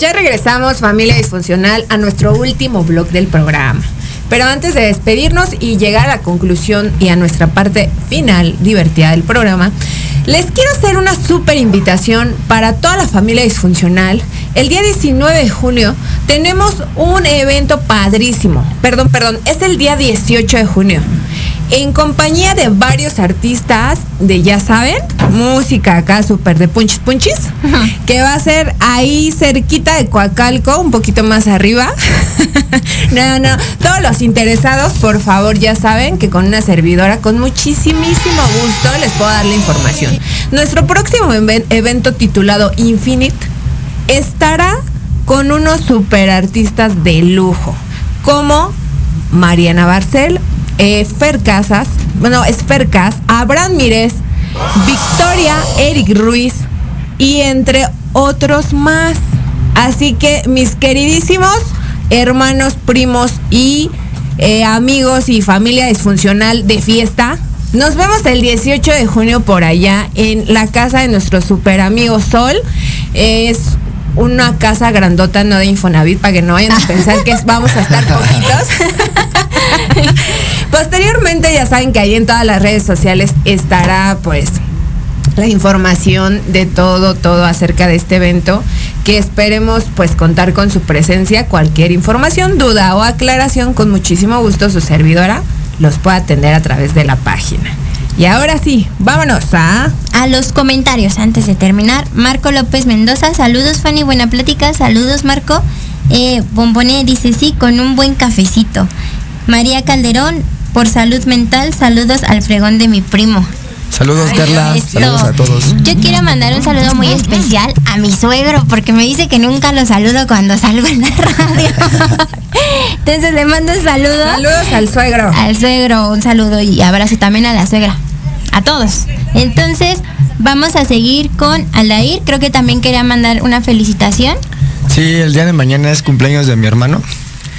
Ya regresamos, familia disfuncional, a nuestro último blog del programa. Pero antes de despedirnos y llegar a la conclusión y a nuestra parte final divertida del programa, les quiero hacer una súper invitación para toda la familia disfuncional. El día 19 de junio tenemos un evento padrísimo. Perdón, perdón, es el día 18 de junio. En compañía de varios artistas de, ya saben, música acá súper de punchis punchis, que va a ser ahí cerquita de Coacalco, un poquito más arriba. [laughs] no, no, todos los interesados, por favor, ya saben que con una servidora, con muchísimísimo gusto, les puedo dar la información. Nuestro próximo even- evento titulado Infinite estará con unos super artistas de lujo, como Mariana Barcel, eh, Fer Casas, bueno, es Fer Cas, Abraham Mírez, Victoria, Eric Ruiz y entre otros más. Así que mis queridísimos hermanos, primos y eh, amigos y familia disfuncional de fiesta, Nos vemos el 18 de junio por allá en la casa de nuestro super amigo Sol. Es una casa grandota, no de Infonavit, para que no vayan a pensar que vamos a estar poquitos. Posteriormente ya saben que ahí en todas las redes sociales estará pues la información de todo, todo acerca de este evento, que esperemos pues contar con su presencia. Cualquier información, duda o aclaración, con muchísimo gusto su servidora los puede atender a través de la página. Y ahora sí, vámonos a... A los comentarios antes de terminar. Marco López Mendoza, saludos Fanny, buena plática, saludos Marco. Eh, Bomboné dice sí, con un buen cafecito. María Calderón, por salud mental, saludos al fregón de mi primo. Saludos Ay, Carla, esto. saludos a todos. Yo quiero mandar un saludo muy especial a mi suegro porque me dice que nunca lo saludo cuando salgo en la radio. [laughs] Entonces le mando un saludo. Saludos al suegro. Al suegro, un saludo y abrazo también a la suegra. A todos. Entonces, vamos a seguir con Aldair. Creo que también quería mandar una felicitación. Sí, el día de mañana es cumpleaños de mi hermano.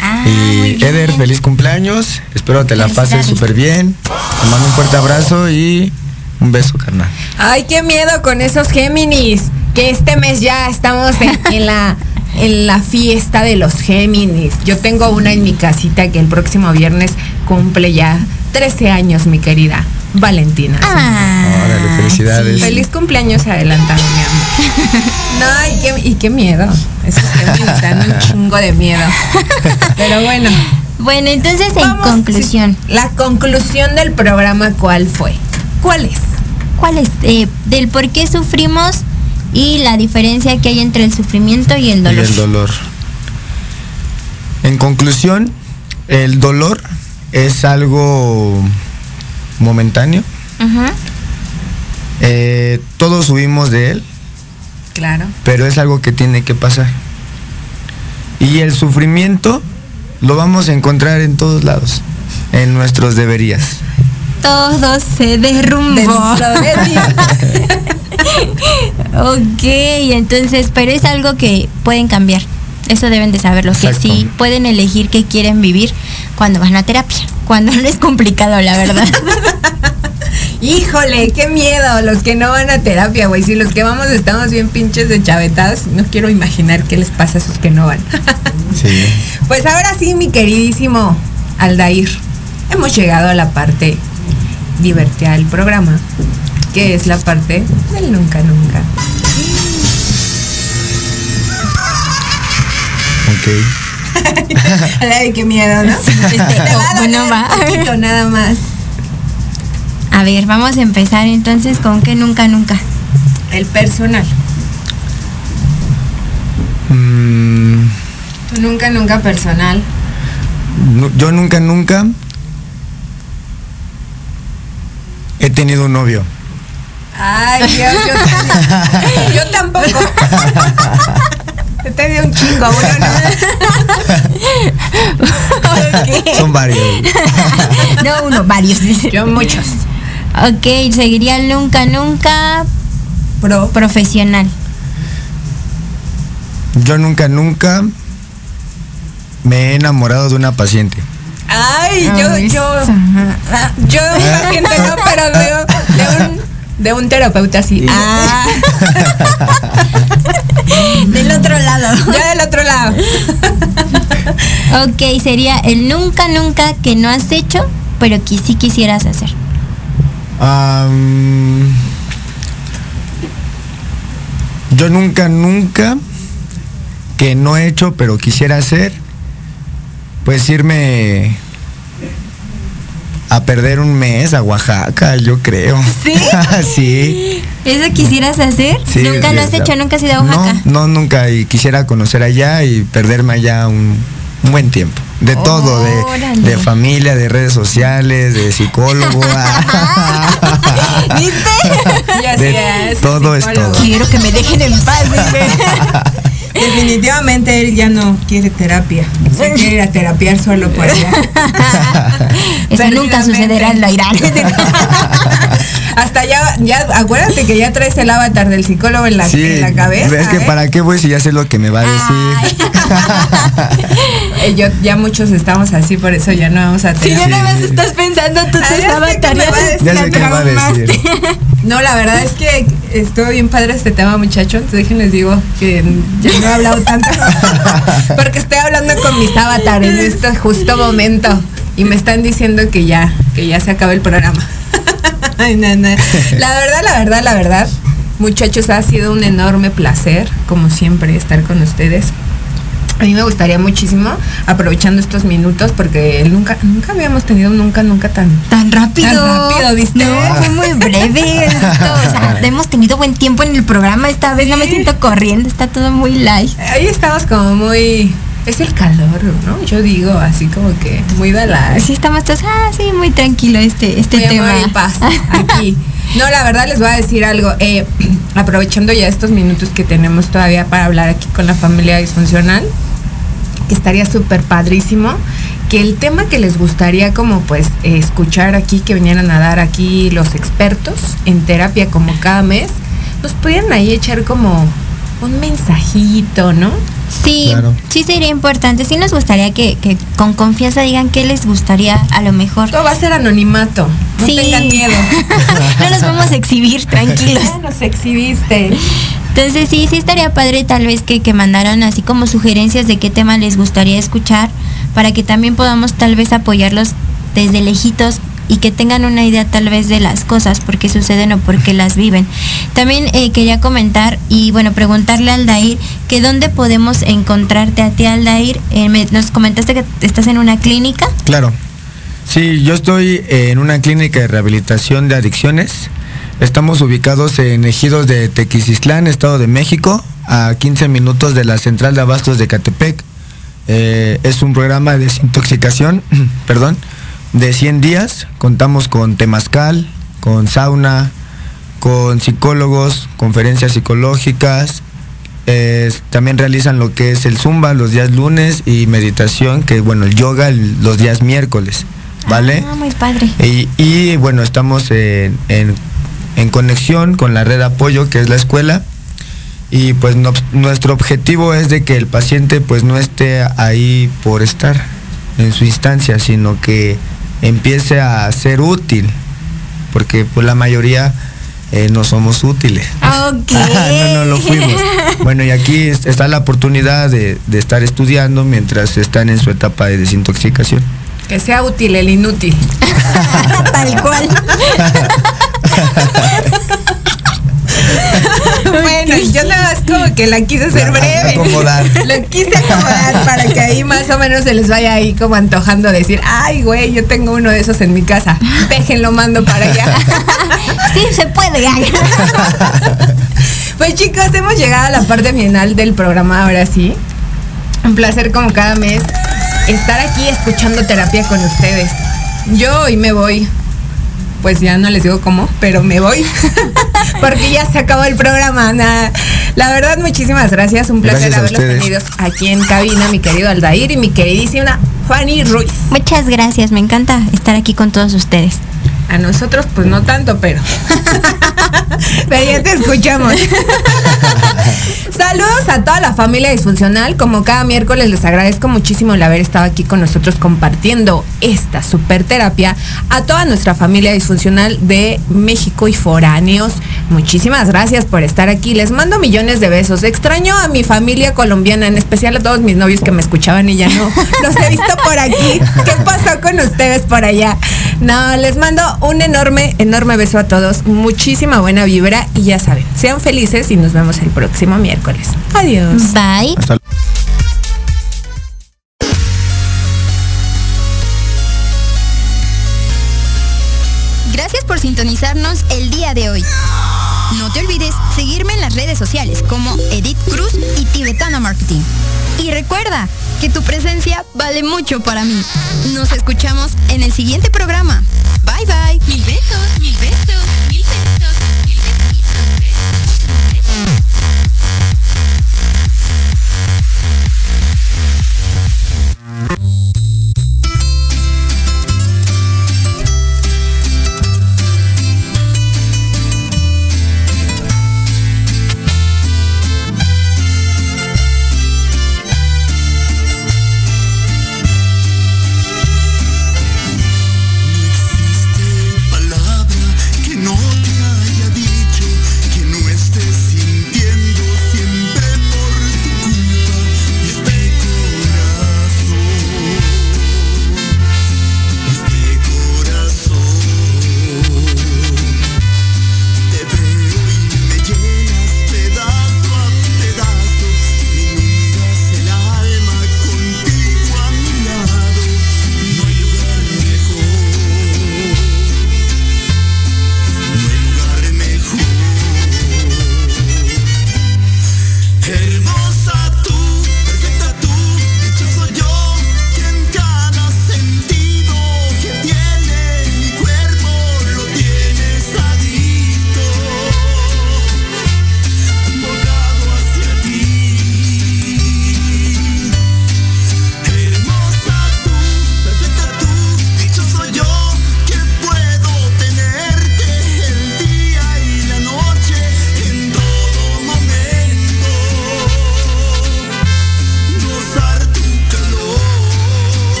Ah, y Eder, feliz cumpleaños. Espero te la pases súper bien. Te mando un fuerte abrazo y un beso, carnal. Ay, qué miedo con esos Géminis. Que este mes ya estamos en, en la en la fiesta de los Géminis. Yo tengo una en mi casita que el próximo viernes cumple ya 13 años, mi querida Valentina. Ah, Órale, felicidades. Feliz cumpleaños adelantado, mi amor. [laughs] No, y qué, y qué miedo. Géminis dan un chingo de miedo. Pero bueno. Bueno, entonces en Vamos, conclusión, la conclusión del programa, ¿cuál fue? ¿Cuál es? ¿cuál es? Eh, del por qué sufrimos y la diferencia que hay entre el sufrimiento y el Y dolor. el dolor. En conclusión, el dolor es algo momentáneo. Eh, todos huimos de él, Claro. pero es algo que tiene que pasar. Y el sufrimiento lo vamos a encontrar en todos lados, en nuestros deberías. Todo se derrumbó. [laughs] Ok, entonces, pero es algo que pueden cambiar. Eso deben de saberlo, que Exacto. sí pueden elegir qué quieren vivir cuando van a terapia. Cuando no es complicado, la verdad. [laughs] Híjole, qué miedo los que no van a terapia, güey. Si los que vamos estamos bien pinches de chavetadas, no quiero imaginar qué les pasa a esos que no van. [laughs] Sí. pues ahora sí, mi queridísimo Aldair, hemos llegado a la parte divertida del programa, que es la parte del nunca nunca. Ok. [laughs] Ay, qué miedo, ¿no? Te va a Bueno, doler va. un poquito nada más. A ver, vamos a empezar entonces con que nunca, nunca. El personal. Mm, Tu nunca nunca personal. yo nunca, nunca he tenido un novio. Ay, Dios, yo, también. [laughs] yo tampoco. Yo te di un chingo, bueno, [laughs] Son varios. [laughs] No uno, varios. [laughs] Yo muchos. Ok, seguiría nunca, nunca Pro. profesional. Yo nunca, nunca me he enamorado de una paciente. Ay, yo, Ay, yo, ah, yo de un paciente no, pero de, de un, de un terapeuta sí. Ah, [laughs] Del otro lado. ya del otro lado. [laughs] Ok, sería el nunca, nunca que no has hecho, pero que sí quisieras hacer. Yo nunca, nunca que no he hecho, pero quisiera hacer, pues irme a perder un mes a Oaxaca, yo creo. ¿Sí? [laughs] sí. ¿Eso quisieras hacer? sí, ¿Nunca lo has hecho? ¿Nunca has ido a Oaxaca? No, no, nunca. Y quisiera conocer allá y perderme allá un, un buen tiempo. De todo, de, de familia, de redes sociales, de psicólogo. [laughs] [laughs] ¿Viste? Ya De todo es todo. Quiero que me dejen en paz. Definitivamente él ya no quiere terapia. Se quiere ir a terapiar solo por allá. [laughs] Eso nunca sucederá en la Irán. Hasta ya, ya, acuérdate que ya traes el avatar del psicólogo en la, Sí, en la cabeza. es que ¿eh? para qué voy si ya sé lo que me va a decir. [laughs] Eh, yo, ya muchos estamos así, por eso ya no vamos a Si tener. ya nada más estás pensando tú Ah, tus ya sé avatares. qué me va a decir, Ya sé qué me va a decir. [laughs] No, la verdad es que estuvo bien padre este tema, muchachos. Déjenles digo que ya no he hablado tanto. [laughs] Porque estoy hablando con mis avatares en este justo momento. Y me están diciendo que ya, que ya se acaba el programa. Ay, no, no. La verdad, la verdad, la verdad. Muchachos, ha sido un enorme placer, como siempre, estar con ustedes. A mí me gustaría muchísimo, aprovechando estos minutos, porque nunca, nunca habíamos tenido nunca, nunca tan, Tan rápido. Tan rápido, ¿viste? No, fue muy breve. [laughs] esto, o sea, hemos tenido buen tiempo en el programa. Esta vez no me siento corriendo, está todo muy light. Ahí estamos como muy. Es el calor, ¿no? Yo digo así como que muy de la. Sí, estamos todos, ah, sí, muy tranquilo este, este Muy tema. amor y paz [laughs] aquí. No, la verdad les voy a decir algo. eh, [clears throat] aprovechando ya estos minutos que tenemos todavía para hablar aquí con la familia disfuncional, que estaría súper padrísimo que el tema que les gustaría como pues eh, escuchar aquí, que vinieran a dar aquí los expertos en terapia como cada mes, nos pudieran ahí echar como un mensajito, ¿no? Sí, Claro. sí sería importante. Sí nos gustaría que, que con confianza digan qué les gustaría a lo mejor. Todo va a ser anonimato. No Sí. tengan miedo. [laughs] no nos vamos a exhibir, tranquilos. [laughs] Ya nos exhibiste. Entonces sí, sí estaría padre tal vez que, que mandaran así como sugerencias de qué tema les gustaría escuchar para que también podamos tal vez apoyarlos desde lejitos y que tengan una idea tal vez de las cosas, por qué suceden o por qué las viven. También eh, quería comentar y bueno, preguntarle a Aldair que dónde podemos encontrarte a ti, Aldair. Eh, nos comentaste que estás en una clínica. Claro. Sí, yo estoy en una clínica de rehabilitación de adicciones. Estamos ubicados en Ejidos de Tequisistlán, Estado de México, a 15 minutos de la central de abastos de Catepec. Eh, es un programa de desintoxicación, [clears throat] perdón, de 100 días. Contamos con temazcal, con sauna, con psicólogos, conferencias psicológicas. Eh, también realizan lo que es el zumba los días lunes y meditación, que bueno, el yoga el- los días miércoles, ¿vale? Ah, muy padre. Y, y, bueno, estamos en, en- en conexión con la red de apoyo que es la escuela. Y pues no- nuestro objetivo es de que el paciente pues no esté ahí por estar en su instancia, sino que empiece a ser útil. Porque pues la mayoría eh, no somos útiles. Ok. [laughs] no, no lo fuimos. Bueno, y aquí es- está la oportunidad de, de estar estudiando mientras están en su etapa de desintoxicación. Que sea útil el inútil. [laughs] Tal cual. [laughs] [laughs] bueno, yo nada más como que la quise hacer La- breve. acomodar. [laughs] Lo quise acomodar para que ahí más o menos se les vaya ahí como antojando decir, ay, güey, yo tengo uno de esos en mi casa. Déjenlo mando para allá. [laughs] Sí, se puede. Pues chicos, hemos llegado a la parte final del programa ahora sí. Un placer como cada mes estar aquí escuchando terapia con ustedes. Yo hoy me voy. Pues ya no les digo cómo, pero me voy. [laughs] Porque ya se acabó el programa. Nada. La verdad, muchísimas gracias. Un placer Gracias haberlos tenido aquí en cabina, mi querido Aldair y mi queridísima Fanny Ruiz. Muchas gracias, me encanta estar aquí con todos ustedes. A nosotros, pues no tanto, pero. [laughs] pero ya te escuchamos. [laughs] Saludos a toda la familia disfuncional. Como cada miércoles les agradezco muchísimo el haber estado aquí con nosotros compartiendo esta super terapia. A toda nuestra familia disfuncional de México y foráneos. Muchísimas gracias por estar aquí. Les mando millones de besos. Extraño a mi familia colombiana, en especial a todos mis novios que me escuchaban y ya no [laughs] los he visto por aquí. ¿Qué pasó con ustedes por allá? No, les mando un enorme, enorme beso a todos. Muchísima buena vibra y ya saben, sean felices y nos vemos el próximo miércoles. Adiós. Bye. Hasta Gracias por sintonizarnos el día de hoy. No te olvides seguirme en las redes sociales como Edith Cruz y Tibetana Marketing. Y recuerda que tu presencia vale mucho para mí. Nos escuchamos en el siguiente programa. Bye bye. Mil besos.